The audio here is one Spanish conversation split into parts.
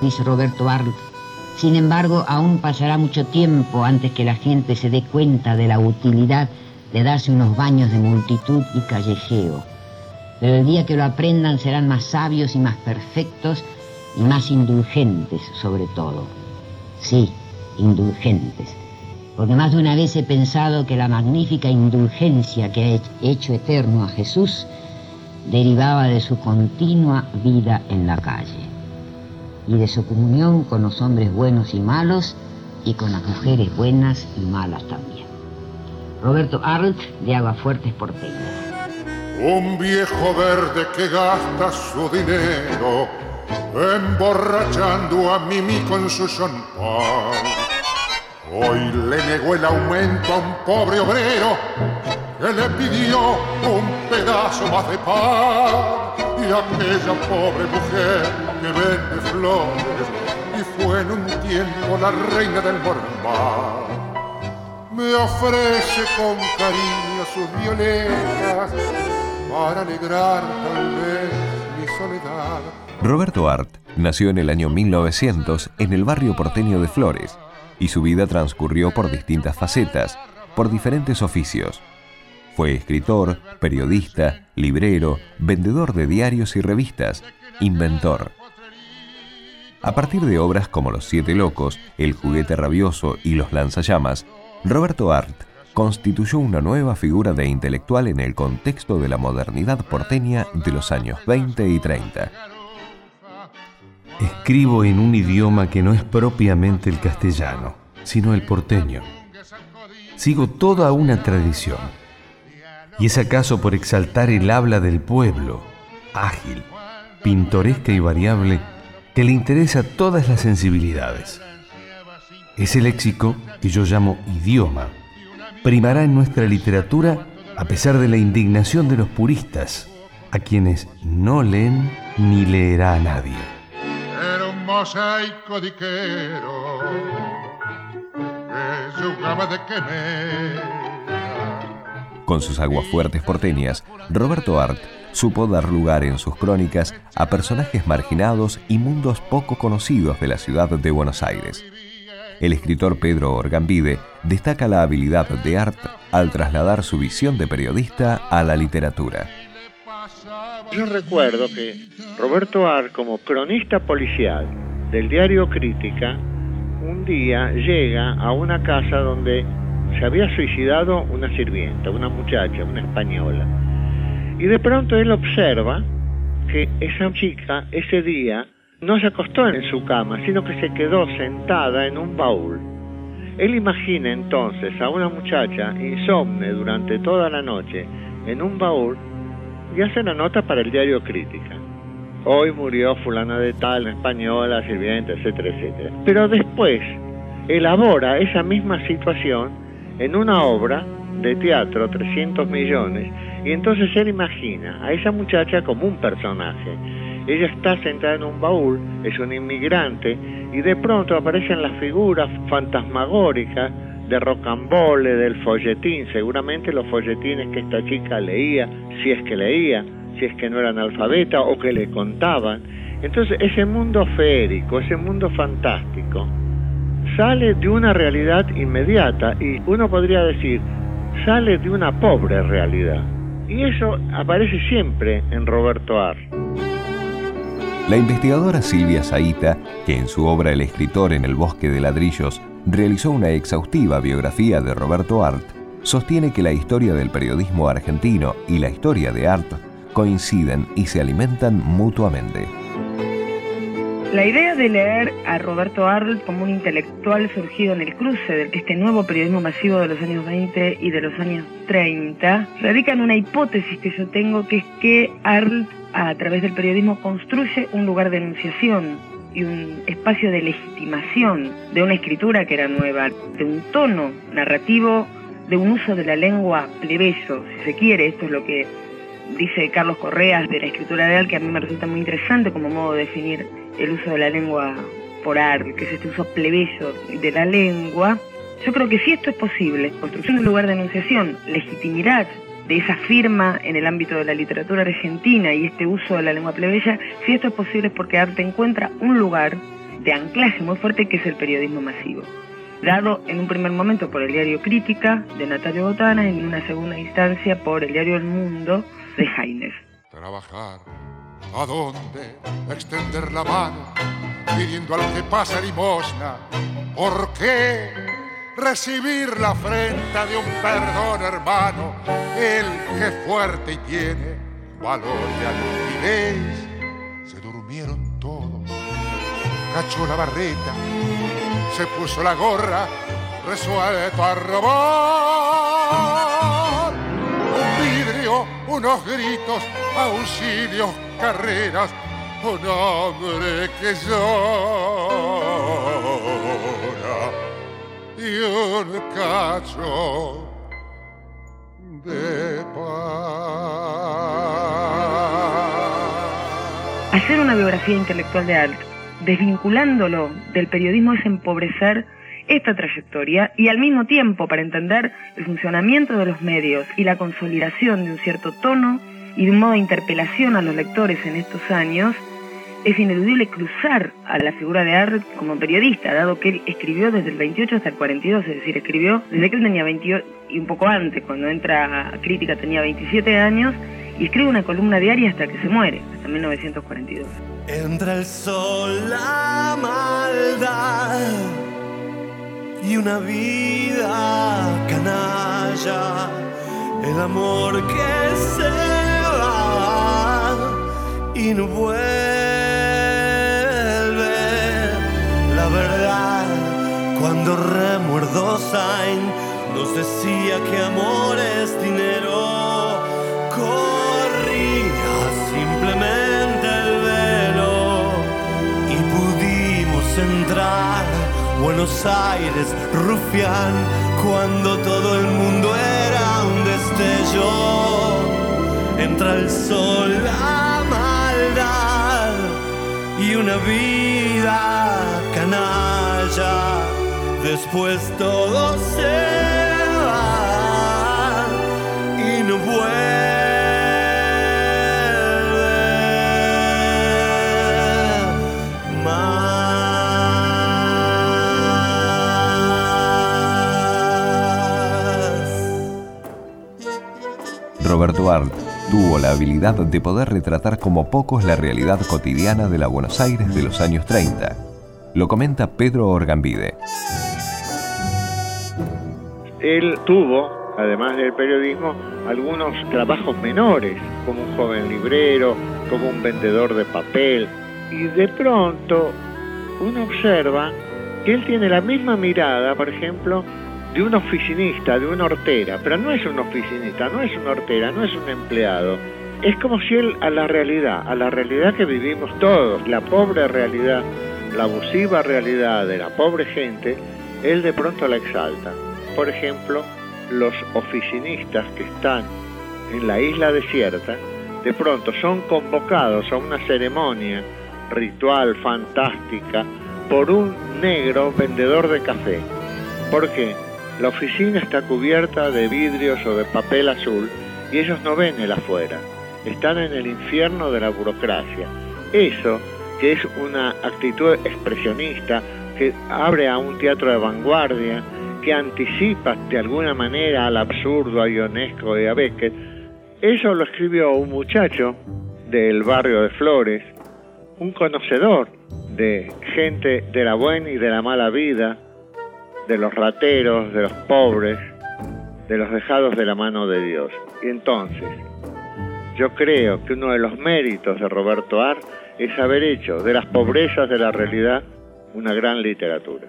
dice Roberto Arlt. Sin embargo, aún pasará mucho tiempo antes que la gente se dé cuenta de la utilidad de darse unos baños de multitud y callejeo. Pero el día que lo aprendan serán más sabios y más perfectos y más indulgentes sobre todo. Sí, indulgentes. Porque más de una vez he pensado que la magnífica indulgencia que ha hecho eterno a Jesús derivaba de su continua vida en la calle y de su comunión con los hombres buenos y malos y con las mujeres buenas y malas también. Roberto Arlt de Aguafuertes Porteñas. Un viejo verde que gasta su dinero emborrachando a Mimi con su champán. Hoy le negó el aumento a un pobre obrero que le pidió un pedazo más de pan y aquella pobre mujer que vende flores y fue en un tiempo la reina del Mormar. Me ofrece con cariño sus violetas para alegrar tal vez mi soledad. Roberto Art nació en el año 1900 en el barrio porteño de Flores y su vida transcurrió por distintas facetas, por diferentes oficios. Fue escritor, periodista, librero, vendedor de diarios y revistas, inventor. A partir de obras como Los Siete Locos, El Juguete Rabioso y Los Lanzallamas, Roberto Art constituyó una nueva figura de intelectual en el contexto de la modernidad porteña de los años 20 y 30. Escribo en un idioma que no es propiamente el castellano, sino el porteño. Sigo toda una tradición ¿Y es acaso por exaltar el habla del pueblo, ágil, pintoresca y variable, que le interesa todas las sensibilidades? Ese léxico, que yo llamo idioma, primará en nuestra literatura a pesar de la indignación de los puristas, a quienes no leen ni leerá a nadie. Era un mosaico diquero que de con sus aguafuertes porteñas, Roberto Art supo dar lugar en sus crónicas a personajes marginados y mundos poco conocidos de la ciudad de Buenos Aires. El escritor Pedro Orgambide destaca la habilidad de Art al trasladar su visión de periodista a la literatura. Yo recuerdo que Roberto Art, como cronista policial del diario Crítica, un día llega a una casa donde se había suicidado una sirvienta, una muchacha, una española. Y de pronto él observa que esa chica ese día no se acostó en su cama, sino que se quedó sentada en un baúl. Él imagina entonces a una muchacha insomne durante toda la noche en un baúl y hace la nota para el diario Crítica. Hoy murió fulana de tal, española, sirvienta, etcétera, etcétera. Pero después elabora esa misma situación en una obra de teatro, 300 millones, y entonces él imagina a esa muchacha como un personaje. Ella está sentada en un baúl, es un inmigrante, y de pronto aparecen las figuras fantasmagóricas de rocambole, del folletín, seguramente los folletines que esta chica leía, si es que leía, si es que no era analfabeta o que le contaban. Entonces ese mundo férico, ese mundo fantástico, sale de una realidad inmediata y uno podría decir, sale de una pobre realidad. Y eso aparece siempre en Roberto Ar. La investigadora Silvia Saita, que en su obra El escritor en el bosque de ladrillos realizó una exhaustiva biografía de Roberto Art, sostiene que la historia del periodismo argentino y la historia de Art coinciden y se alimentan mutuamente. La idea de leer a Roberto Arlt como un intelectual surgido en el cruce de este nuevo periodismo masivo de los años 20 y de los años 30 radica en una hipótesis que yo tengo, que es que Arlt a través del periodismo construye un lugar de enunciación y un espacio de legitimación de una escritura que era nueva, de un tono narrativo, de un uso de la lengua plebeyo, si se quiere, esto es lo que dice Carlos Correas de la escritura Arlt, que a mí me resulta muy interesante como modo de definir el uso de la lengua por arte, que es este uso plebeyo de la lengua, yo creo que si esto es posible, construcción de un lugar de enunciación, legitimidad de esa firma en el ámbito de la literatura argentina y este uso de la lengua plebeya, si esto es posible es porque arte encuentra un lugar de anclaje muy fuerte que es el periodismo masivo, dado en un primer momento por el diario Crítica de Natalia Botana en una segunda instancia por el diario El Mundo de. Trabajar, ¿a dónde? Extender la mano, pidiendo al que pasa limosna. ¿Por qué? Recibir la afrenta de un perdón hermano, el que fuerte y tiene valor y altivez. Se durmieron todos, cachó la barreta, se puso la gorra, resuelto a robar. Unos gritos, auxilios, carreras, un hombre que llora y un cacho de paz. Hacer una biografía intelectual de Alt, desvinculándolo del periodismo, es empobrecer esta trayectoria y al mismo tiempo para entender el funcionamiento de los medios y la consolidación de un cierto tono y de un modo de interpelación a los lectores en estos años, es ineludible cruzar a la figura de Art como periodista, dado que él escribió desde el 28 hasta el 42, es decir, escribió desde que él tenía 28 y un poco antes, cuando entra a crítica tenía 27 años, y escribe una columna diaria hasta que se muere, hasta 1942. Entra el sol, la maldad y una vida canalla, el amor que se va y no vuelve, la verdad cuando remuerdo Sain nos decía que amor es dinero, corría simplemente el velo y pudimos entrar Buenos Aires, rufián, cuando todo el mundo era un destello. Entra el sol, la maldad y una vida canalla. Después todo se Arlt tuvo la habilidad de poder retratar como pocos la realidad cotidiana de la Buenos Aires de los años 30. Lo comenta Pedro Orgambide. Él tuvo, además del periodismo, algunos trabajos menores, como un joven librero, como un vendedor de papel. Y de pronto uno observa que él tiene la misma mirada, por ejemplo, de un oficinista, de una hortera, pero no es un oficinista, no es una hortera, no es un empleado. Es como si él a la realidad, a la realidad que vivimos todos, la pobre realidad, la abusiva realidad de la pobre gente, él de pronto la exalta. Por ejemplo, los oficinistas que están en la isla desierta, de pronto son convocados a una ceremonia ritual fantástica por un negro vendedor de café. ¿Por qué? La oficina está cubierta de vidrios o de papel azul y ellos no ven el afuera. Están en el infierno de la burocracia. Eso, que es una actitud expresionista, que abre a un teatro de vanguardia, que anticipa de alguna manera al absurdo, a Ionesco y a Beckett, eso lo escribió un muchacho del barrio de Flores, un conocedor de gente de la buena y de la mala vida, de los rateros, de los pobres, de los dejados de la mano de Dios. Y entonces, yo creo que uno de los méritos de Roberto Ar es haber hecho de las pobrezas de la realidad una gran literatura.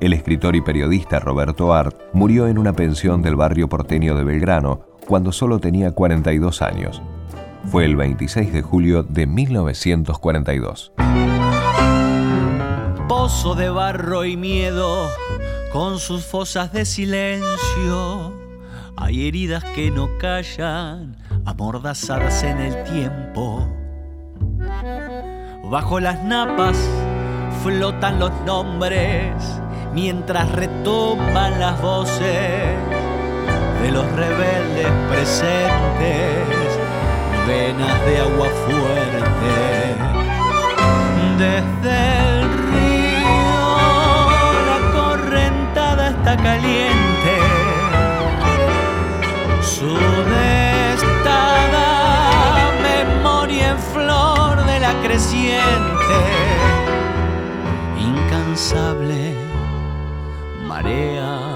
El escritor y periodista Roberto Art murió en una pensión del barrio porteño de Belgrano cuando solo tenía 42 años. Fue el 26 de julio de 1942. De barro y miedo, con sus fosas de silencio. Hay heridas que no callan, amordazadas en el tiempo. Bajo las napas flotan los nombres mientras retumban las voces de los rebeldes presentes, venas de agua fuerte. Desde el caliente. Su destada memoria en flor de la creciente. Incansable marea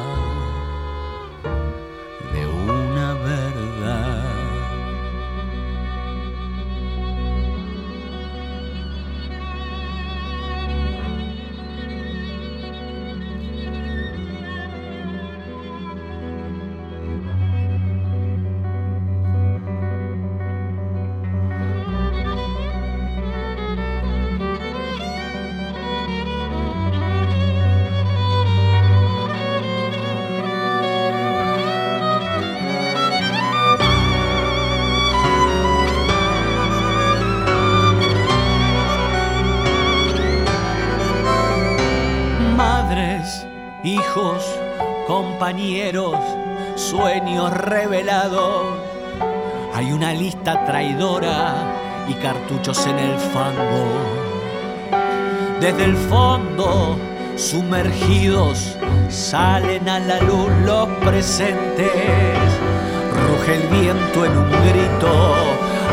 sueños revelados. Hay una lista traidora y cartuchos en el fango. Desde el fondo, sumergidos, salen a la luz los presentes. Ruge el viento en un grito,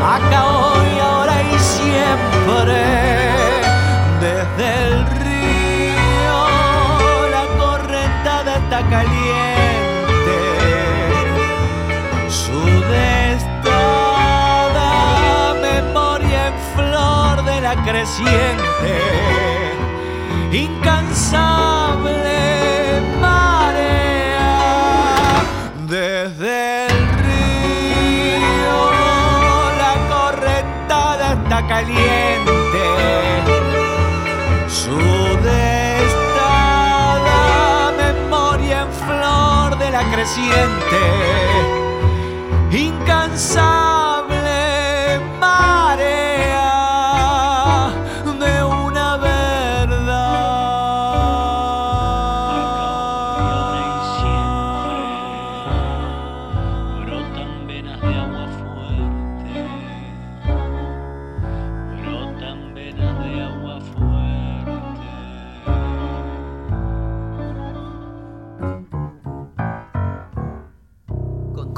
acá hoy, ahora y siempre. Desde el está caliente, creciente, incansable marea desde el río, la correntada está caliente, su creciente, incansable